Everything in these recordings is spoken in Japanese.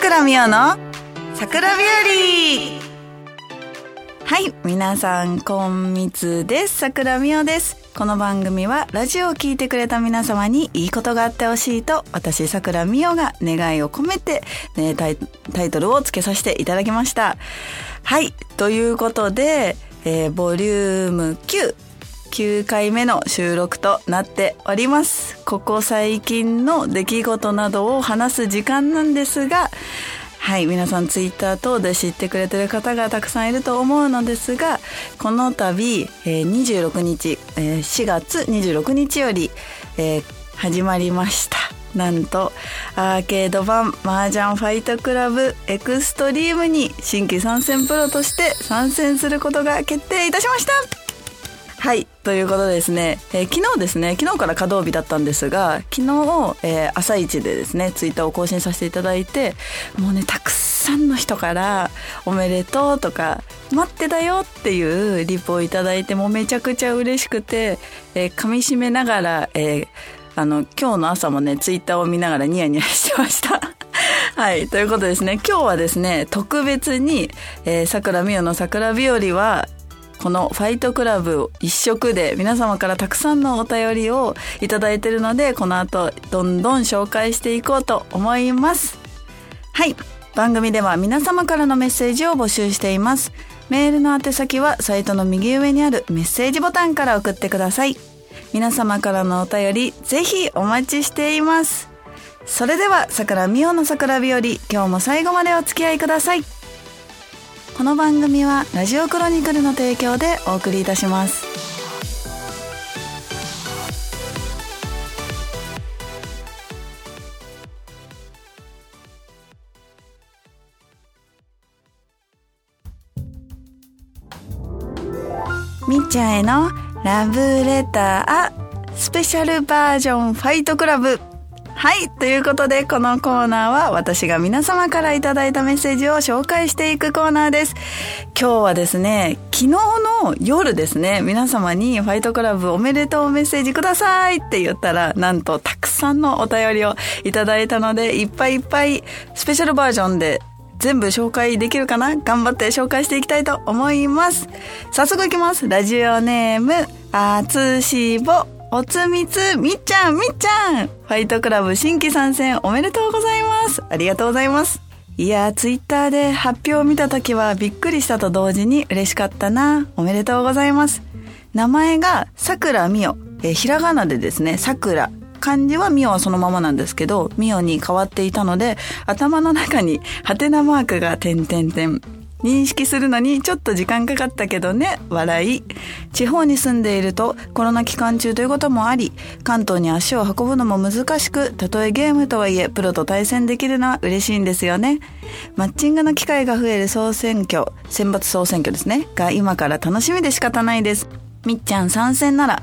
倉美代の桜日和はい、皆さん、こんみつです。桜美代です。この番組は、ラジオを聞いてくれた皆様にいいことがあってほしいと、私、桜美代が願いを込めて、ね、タイタイトルを付けさせていただきました。はい、ということで、えーボリューム9、9回目の収録となっております。ここ最近の出来事などを話す時間なんですが、はい、皆さんツイッター等で知ってくれてる方がたくさんいると思うのですが、この度、えー26日、えー4月26日より、えー始まりました。なんと、アーケード版麻雀ファイトクラブエクストリームに新規参戦プロとして参戦することが決定いたしましたはい。ということですね、えー昨日ですね、昨日から稼働日だったんですが、昨日、えー朝一でですね、ツイッターを更新させていただいて、もうね、たくさんの人から、おめでとうとか、待ってたよっていうリプをいただいて、もうめちゃくちゃ嬉しくて、えー噛み締めながら、えーあの、今日の朝もね、ツイッターを見ながらニヤニヤしてました。はい。ということでですね、今日はですね、特別に、えー、桜美代の桜日和は、このファイトクラブ一色で皆様からたくさんのお便りをいただいているので、この後どんどん紹介していこうと思います。はい。番組では皆様からのメッセージを募集しています。メールの宛先はサイトの右上にあるメッセージボタンから送ってください。皆様からのお便り、ぜひお待ちしています。それでは、桜美代の桜日和、今日も最後までお付き合いください。この番組はラジオクロニクルの提供でお送りいたします。みっちゃんへのラブレタースペシャルバージョンファイトクラブはい。ということで、このコーナーは私が皆様からいただいたメッセージを紹介していくコーナーです。今日はですね、昨日の夜ですね、皆様にファイトクラブおめでとうメッセージくださいって言ったら、なんとたくさんのお便りをいただいたので、いっぱいいっぱいスペシャルバージョンで全部紹介できるかな？頑張って紹介していきたいと思います。早速いきます。ラジオネーム、あつしぼ、おつみつ、みっちゃん、みっちゃん。ファイトクラブ新規参戦おめでとうございます。ありがとうございます。いやー、ツイッターで発表を見たときはびっくりしたと同時に嬉しかったな。おめでとうございます。名前が、さくらみお。えーひらがなでですね、さくら。漢字はミオはそのままなんですけど、ミオに変わっていたので、頭の中にハテナマークが点々点。認識するのにちょっと時間かかったけどね、笑い。地方に住んでいるとコロナ期間中ということもあり、関東に足を運ぶのも難しく、たとえゲームとはいえプロと対戦できるのは嬉しいんですよね。マッチングの機会が増える総選挙、選抜総選挙ですね、が今から楽しみで仕方ないです。みっちゃん参戦なら、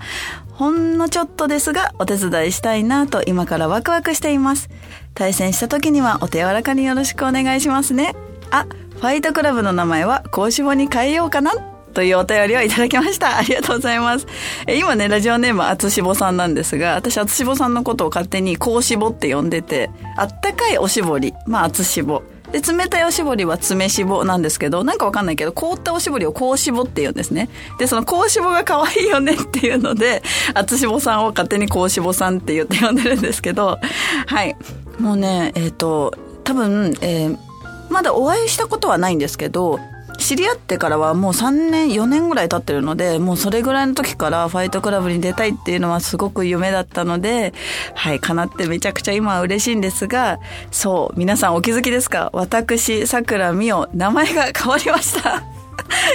ほんのちょっとですがお手伝いしたいなと今からワクワクしています。対戦した時にはお手柔らかによろしくお願いしますね。あ、ファイトクラブの名前は高志保に変えようかな？というお便りをいただきました。ありがとうございます。え今ね、ラジオネームあつしぼさんなんですが、私あつしぼさんのことを勝手に高しぼって呼んでて、あったかいおしぼり、まああつしぼ。で、冷たいおしぼりは爪しぼなんですけど、なんかわかんないけど、凍ったおしぼりをこうしぼって言うんですね。で、そのこうしぼが可愛いよねっていうので、あつしぼさんを勝手にこうしぼさんって言って呼んでるんですけど、はい。もうね、えっ、と、多分、えーまだお会いしたことはないんですけど、知り合ってからはもう3年、4年ぐらい経ってるので、もうそれぐらいの時からファイトクラブに出たいっていうのはすごく夢だったので、はい、叶ってめちゃくちゃ今は嬉しいんですが、そう、皆さんお気づきですか？私、桜美代、名前が変わりました。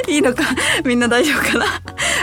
いいのかみんな大丈夫かな。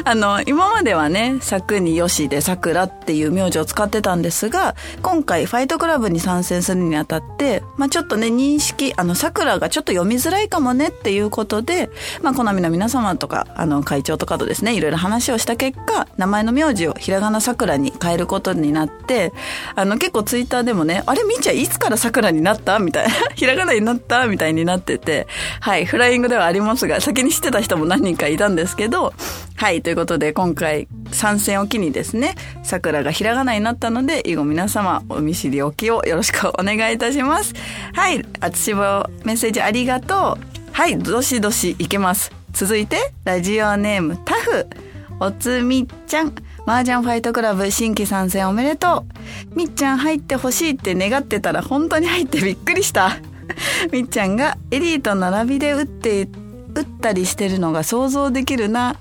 あの、今まではね、作によしで桜っていう名字を使ってたんですが、今回ファイトクラブに参戦するにあたって、まあちょっとね、認識、あの、桜がちょっと読みづらいかもねっていうことで、まあ好みの皆様とか、あの、会長とかとですね、いろいろ話をした結果、名前の名字をひらがな桜に変えることになって、あの、結構ツイッターでもね、あれ、みーちゃんいつから桜になったみたいな、ひらがなになったみたいになってて、はい、フライングではありますが、先に知ってた人も何人かいたんですけど、はい、ということで今回、参戦を機にですね、桜がひらがなになったので、以後皆様、お見知りおきをよろしくお願いいたします。はい、あつしぼメッセージありがとう。はい、どしどしいけます。続いて、ラジオネームタフ。おつみちゃん。麻雀ファイトクラブ新規参戦おめでとう。みっちゃん入ってほしいって願ってたら本当に入ってびっくりした。みっちゃんがエリーと並びで打って打ったりしてるのが想像できるな。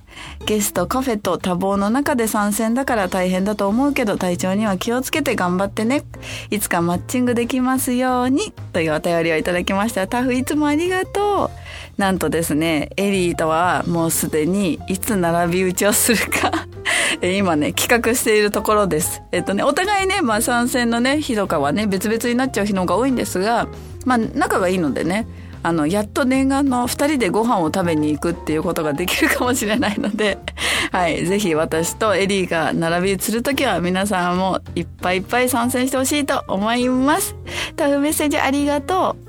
ゲストカフェと多忙の中で参戦だから大変だと思うけど体調には気をつけて頑張ってね。いつかマッチングできますように。というお便りをいただきました。タフいつもありがとう。なんとですね、エリーとはもうすでにいつ並び打ちをするか 今ね、企画しているところです。えっとね、お互いね、まあ参戦のね、日とかはね、別々になっちゃう日の方が多いんですが、まあ仲がいいのでね、あのやっと念願の2人でご飯を食べに行くっていうことができるかもしれないので、はい、ぜひ私とエリーが並びする時は皆さんもいっぱいいっぱい参戦してほしいと思います。タフメッセージありがとう。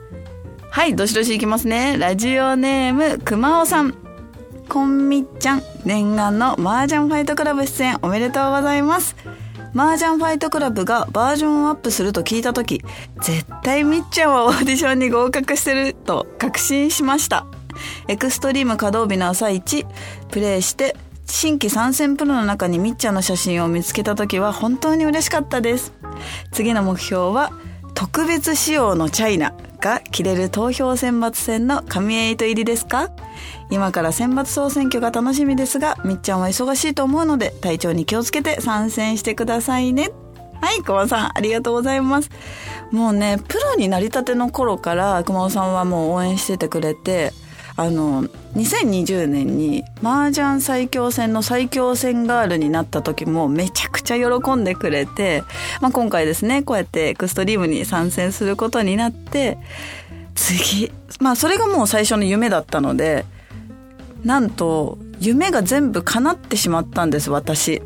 はい、どしどしいきますね。ラジオネーム、くまおさん。こんみっちゃん、念願の麻雀ファイトクラブ出演おめでとうございます。麻雀ファイトクラブがバージョンアップすると聞いた時絶対みっちゃんはオーディションに合格してると確信しました。エクストリーム稼働日の朝一プレイして新規参戦プロの中にみっちゃんの写真を見つけた時は本当に嬉しかったです。次の目標は特別仕様のチャイナ。が着れる投票選抜戦の神エイト入りですか？今から選抜総選挙が楽しみですが、みっちゃんは忙しいと思うので、体調に気をつけて参戦してくださいね。はい、熊さん、ありがとうございます。もうね、プロになりたての頃から、熊尾さんはもう応援しててくれて、あの、2020年に麻雀最強戦の最強戦ガールになった時もめちゃくちゃ喜んでくれて、まあ、今回ですね、こうやってエクストリームに参戦することになって、次、まあそれがもう最初の夢だったので、なんと夢が全部叶ってしまったんです私。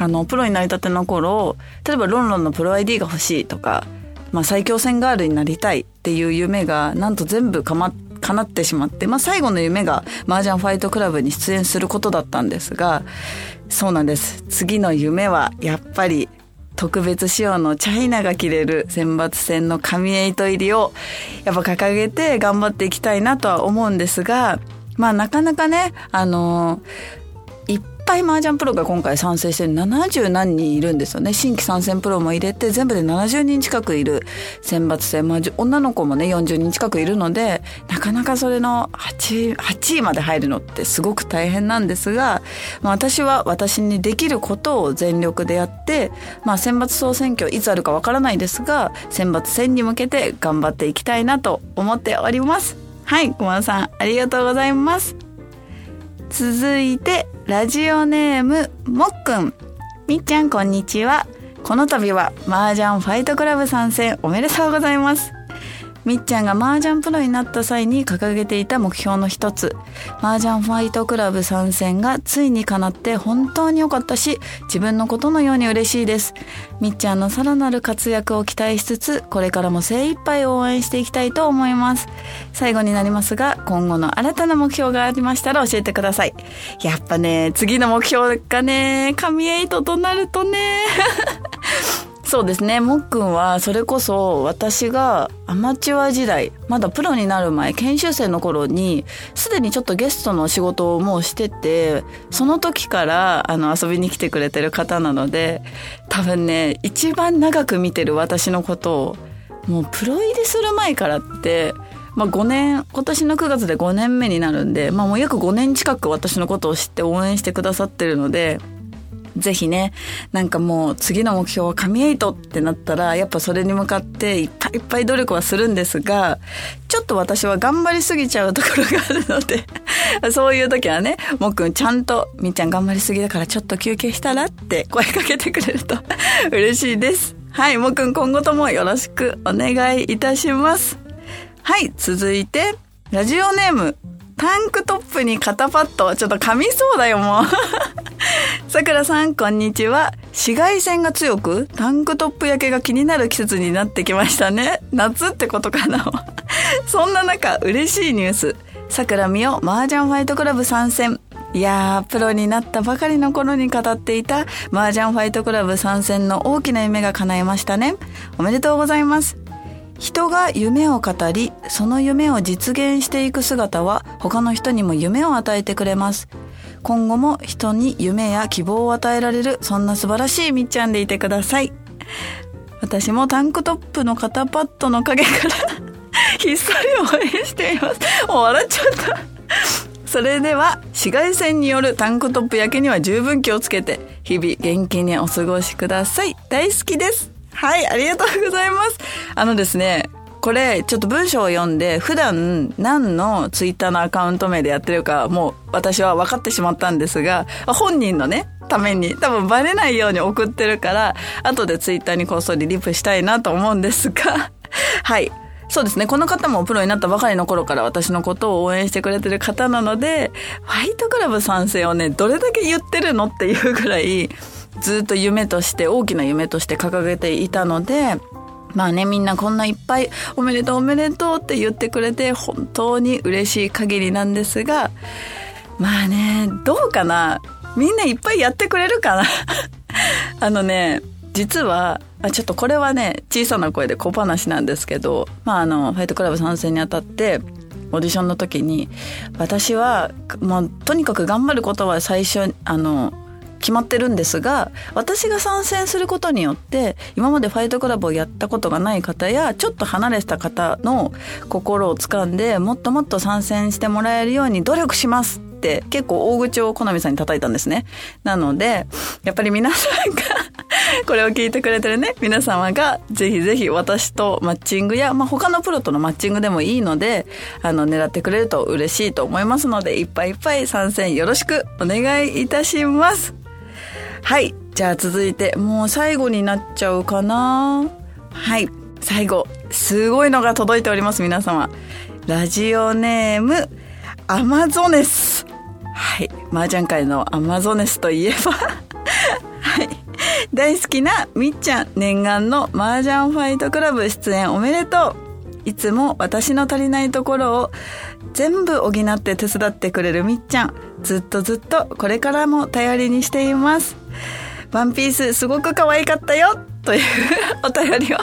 あのプロになりたての頃例えばロンロンのプロ ID が欲しいとか、まあ、最強戦ガールになりたいっていう夢がなんと全部かまって叶ってしまって、まあ、最後の夢が麻雀ファイトクラブに出演することだったんですがそうなんです。次の夢はやっぱり特別仕様のチャイナが着れる選抜戦の神エイト入りをやっぱ掲げて頑張っていきたいなとは思うんですがまあなかなかね、あのー、ぱい麻雀プロが今回参戦してる70何人いるんですよね。新規参戦プロも入れて全部で70人近くいる選抜戦。まあ、女の子もね40人近くいるので、なかなかそれの 8, 8位まで入るのってすごく大変なんですが、まあ、私は私にできることを全力でやって、まあ、選抜総選挙いつあるかわからないですが、選抜戦に向けて頑張っていきたいなと思っております。はい、駒さん、ありがとうございます。続いて、ラジオネーム、もっくん。みっちゃん、こんにちは。この度は、麻雀ファイトクラブ参戦おめでとうございます。みっちゃんが麻雀プロになった際に掲げていた目標の一つ、麻雀ファイトクラブ参戦がついに叶って本当に良かったし、自分のことのように嬉しいです。みっちゃんのさらなる活躍を期待しつつ、これからも精一杯応援していきたいと思います。最後になりますが、今後の新たな目標がありましたら教えてください。やっぱね、次の目標がね、神エイトとなるとね、そうですね。もっくんは、それこそ私がアマチュア時代、まだプロになる前、研修生の頃に、すでにちょっとゲストの仕事をもうしてて、その時から、あの、遊びに来てくれてる方なので、多分ね、一番長く見てる私のことを、もうプロ入りする前からって、まあ5年、今年の9月で5年目になるんで、まあもう約5年近く私のことを知って応援してくださってるので、ぜひね、なんかもう次の目標は神エイトってなったら、やっぱそれに向かっていっぱいいっぱい努力はするんですが、ちょっと私は頑張りすぎちゃうところがあるので そういう時はね、もっくんちゃんと、みっちゃん頑張りすぎだからちょっと休憩したらって声かけてくれると 嬉しいです。はい、もっくん今後ともよろしくお願いいたします。はい、続いて、ラジオネーム、タンクトップに肩パッド。ちょっと噛みそうだよ、もう。さくらさん、こんにちは。紫外線が強く、タンクトップ焼けが気になる季節になってきましたね。夏ってことかな。そんな中、嬉しいニュース。さくらみお、麻雀ファイトクラブ参戦。いやー、プロになったばかりの頃に語っていた麻雀ファイトクラブ参戦の大きな夢が叶いましたね。おめでとうございます。人が夢を語り、その夢を実現していく姿は他の人にも夢を与えてくれます。今後も人に夢や希望を与えられる、そんな素晴らしいみっちゃんでいてください。私もタンクトップの肩パッドの陰から ひっそり応援しています。もう笑っちゃった。それでは紫外線によるタンクトップ焼けには十分気をつけて日々元気にお過ごしください。大好きです。はい、ありがとうございます。あのですね、これちょっと文章を読んで普段何のツイッターのアカウント名でやってるかもう私は分かってしまったんですが本人のねために多分バレないように送ってるから後でツイッターにこっそりリプしたいなと思うんですが はいそうですね。この方もプロになったばかりの頃から私のことを応援してくれてる方なので、ファイトクラブ賛成をね、どれだけ言ってるのっていうぐらい、ずっと夢として、大きな夢として掲げていたので、まあね、みんなこんないっぱいおめでとうおめでとうって言ってくれて本当に嬉しい限りなんですが、まあね、どうかな？みんないっぱいやってくれるかな？あのね、実は、あちょっとこれはね、小さな声で小話なんですけど、まああの、ファイトクラブ参戦にあたって、オーディションの時に、私は、もうとにかく頑張ることは最初、あの、決まってるんですが私が参戦することによって今までファイトクラブをやったことがない方やちょっと離れた方の心をつかんでもっともっと参戦してもらえるように努力しますって結構大口を好みさんに叩いたんですね。なので、やっぱり皆さんが これを聞いてくれてるね、皆様がぜひぜひ私とマッチングや、まあ、他のプロとのマッチングでもいいので、あの、狙ってくれると嬉しいと思いますので、いっぱいいっぱい参戦よろしくお願いいたします。はい。じゃあ続いて、もう最後になっちゃうかな。はい。最後、すごいのが届いております、皆様。ラジオネーム、アマゾネス。はい。麻雀界のアマゾネスといえば はい。大好きなみっちゃん、念願の麻雀ファイトクラブ出演おめでとう。いつも私の足りないところを全部補って手伝ってくれるみっちゃん。ずっとずっとこれからも頼りにしています。ワンピースすごく可愛かったよというお便りを、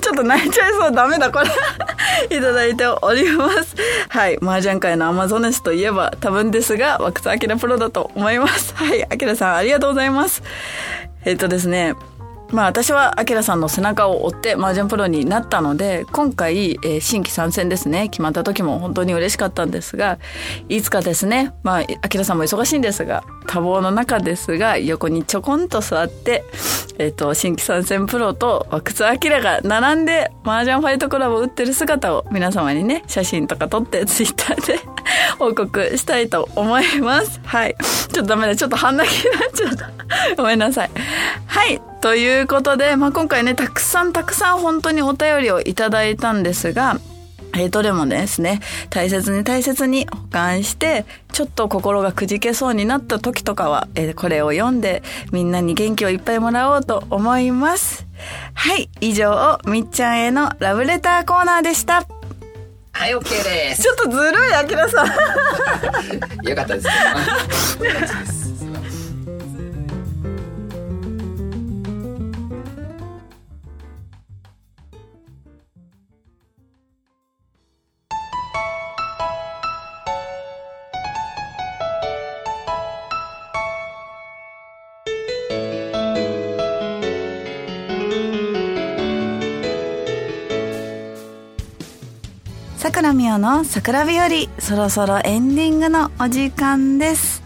ちょっと泣いちゃいそう、ダメだ、これ いただいております。はい。麻雀界のアマゾネスといえば、多分ですが、枠津明プロだと思います。はい。明さん、ありがとうございます。えっ、とですね、まあ私はアキラさんの背中を追って麻雀プロになったので、今回、えー、新規参戦ですね、決まった時も本当に嬉しかったんですが、いつかですね、まあアキラさんも忙しいんですが、多忙の中ですが、横にちょこんと座って、えっ、ー、と、新規参戦プロと阿久津明が並んで麻雀ファイトクラブを打ってる姿を皆様にね、写真とか撮って ツイッターで 報告したいと思います。はい。ちょっとダメだ。ちょっと半泣きになっちゃった。ごめんなさい。はい。ということで、まあ、今回ね、たくさんたくさん本当にお便りをいただいたんですが、えー、どれもですね、大切に大切に保管して、ちょっと心がくじけそうになった時とかは、えー、これを読んで、みんなに元気をいっぱいもらおうと思います。はい、以上、みっちゃんへのラブレターコーナーでした。はい、OK です。ちょっとずるい、あきらさん。よかったです。桜美代の桜日和そろそろエンディングのお時間です。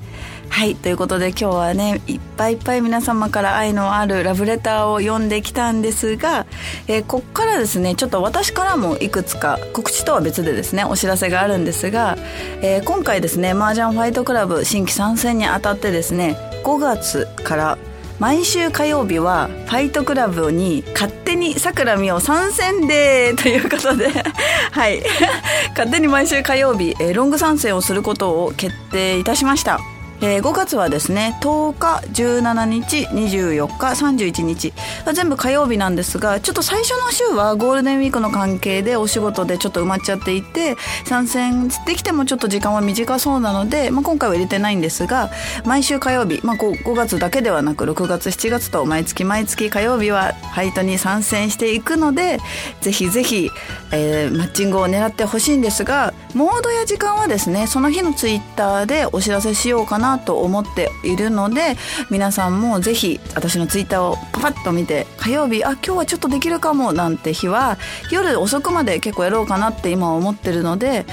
はいということで今日はねいっぱいいっぱい皆様から愛のあるラブレターを読んできたんですが、えー、こっからですねちょっと私からもいくつか告知とは別でですねお知らせがあるんですが、えー、今回ですね麻雀ファイトクラブ新規参戦にあたってですね5月から毎週火曜日はファイトクラブに勝手にさくらみを参戦でということで はい。勝手に毎週火曜日、えー、ロング参戦をすることを決定いたしました。えー5月はですね10日17日24日31日。全部火曜日なんですがちょっと最初の週はゴールデンウィークの関係でお仕事でちょっと埋まっちゃっていて参戦できてもちょっと時間は短そうなので、まあ、今回は入れてないんですが毎週火曜日、まあ、5, 5月だけではなく6月7月と毎月毎月火曜日はファイトに参戦していくのでぜひぜひ、えーマッチングを狙ってほしいんですがモードや時間はですねその日のツイッターでお知らせしようかななと思っているので皆さんもぜひ私のツイッターをパパッと見て火曜日あ今日はちょっとできるかもなんて日は夜遅くまで結構やろうかなって今は思ってるので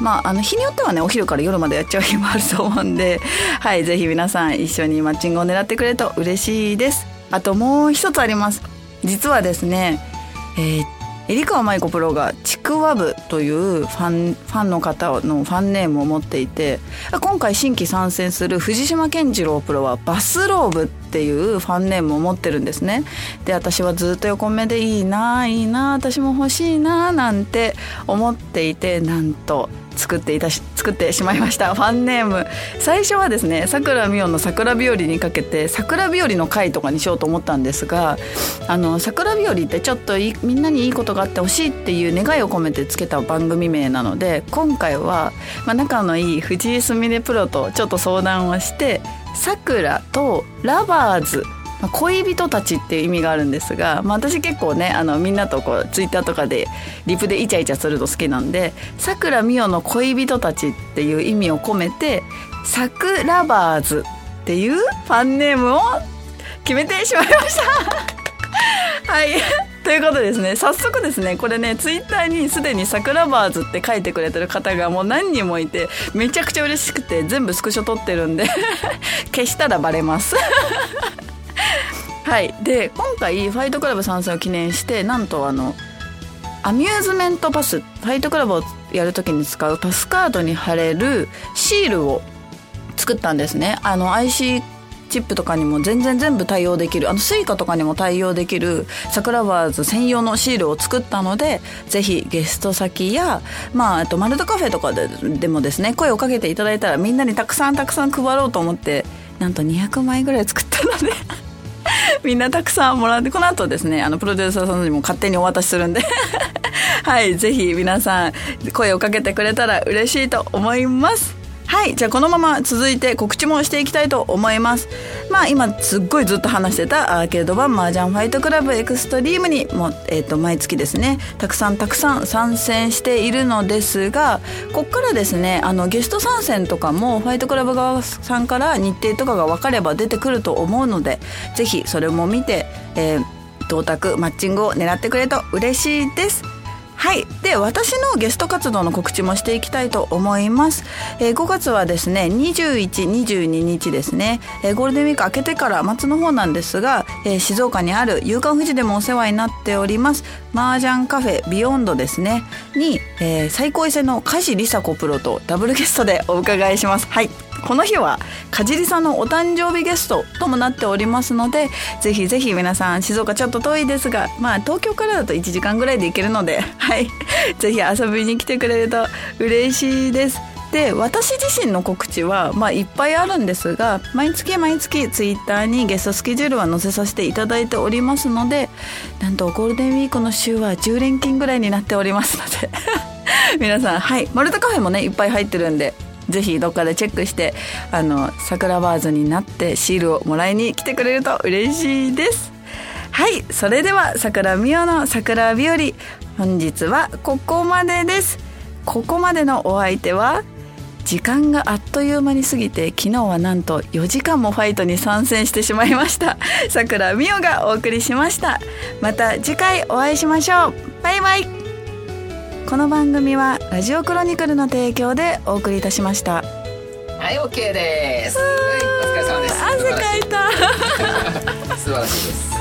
まあ、あの日によってはねお昼から夜までやっちゃう日もあると思うんで、はい、ぜひ皆さん一緒にマッチングを狙ってくれると嬉しいです。あともう一つあります。実はですね、えー、入川舞子プロがちくわぶというファンファンの方のファンネームを持っていて今回新規参戦する藤島健次郎プロはバスローブっていうファンネームを持ってるんですね。で私はずっと横目でいいないいな私も欲しいななんて思っていてなんと作っていたし作ってしまいました。ファンネーム。最初はですねさくらみおの桜日和にかけて桜日和の会とかにしようと思ったんですがあの桜日和ってちょっとみんなにいいことがあってほしいっていう願いを込めてつけた番組名なので今回は、まあ、仲のいい藤井すみれプロとちょっと相談をしてさくらとラバーズ恋人たちっていう意味があるんですが、まあ、私結構ねあのみんなとこうツイッターとかでリプでイチャイチャするの好きなんでさくらみおの恋人たちっていう意味を込めてさくらバーズっていうファンネームを決めてしまいました。はいということですね。早速ですねこれねツイッターにすでに「桜バーズ」って書いてくれてる方がもう何人もいてめちゃくちゃ嬉しくて全部スクショ撮ってるんで 消したらバレます。はい、で今回ファイトクラブ参戦を記念してなんとあのアミューズメントパスファイトクラブをやるときに使うパスカードに貼れるシールを作ったんですね。あの IC チップとかにも全然全部対応できる。あのスイカとかにも対応できる。桜バーズ専用のシールを作ったのでぜひゲスト先やまああとマルトカフェとかででもですね声をかけていただいたらみんなにたくさんたくさん配ろうと思ってなんと200枚ぐらい作ったので みんなたくさんもらってこの後ですねあのプロデューサーさんにも勝手にお渡しするんで。はいぜひ皆さん声をかけてくれたら嬉しいと思います。はいじゃあこのまま続いて告知もしていきたいと思います。まあ今すっごいずっと話してたアーケード版麻雀ファイトクラブエクストリームにも、えー、と毎月ですねたくさんたくさん参戦しているのですがこっからですねあのゲスト参戦とかもファイトクラブ側さんから日程とかが分かれば出てくると思うのでぜひそれも見て、えー、同卓マッチングを狙ってくれると嬉しいです。はい。で、私のゲスト活動の告知もしていきたいと思います。えー5月はですね、21、22日ですね、えーゴールデンウィーク明けてから末の方なんですが、えー静岡にある夕刊富士でもお世話になっております、麻雀カフェビヨンドですね、に、えー最高位戦の梶梨紗子プロとダブルゲストでお伺いします。はい。この日は梶りさんのお誕生日ゲストともなっておりますのでぜひぜひ皆さん静岡ちょっと遠いですがまあ東京からだと1時間ぐらいで行けるのではい ぜひ遊びに来てくれると嬉しいです。で私自身の告知は、まあ、いっぱいあるんですが毎月毎月ツイッターにゲストスケジュールは載せさせていただいておりますのでなんとゴールデンウィークの週は10連勤ぐらいになっておりますので 皆さんはい。マルタカフェもねいっぱい入ってるんでぜひどっかでチェックしてあの桜バーズになってシールをもらいに来てくれると嬉しいです。はい。それでは桜美代の桜日和本日はここまでです。ここまでのお相手は時間があっという間に過ぎて昨日はなんと4時間もファイトに参戦してしまいました。桜美代がお送りしました。また次回お会いしましょう。バイバイ。この番組はラジオクロニクルの提供でお送りいたしました。はい、OK です。はい、お疲れ様です。汗かいた。素晴らしいです。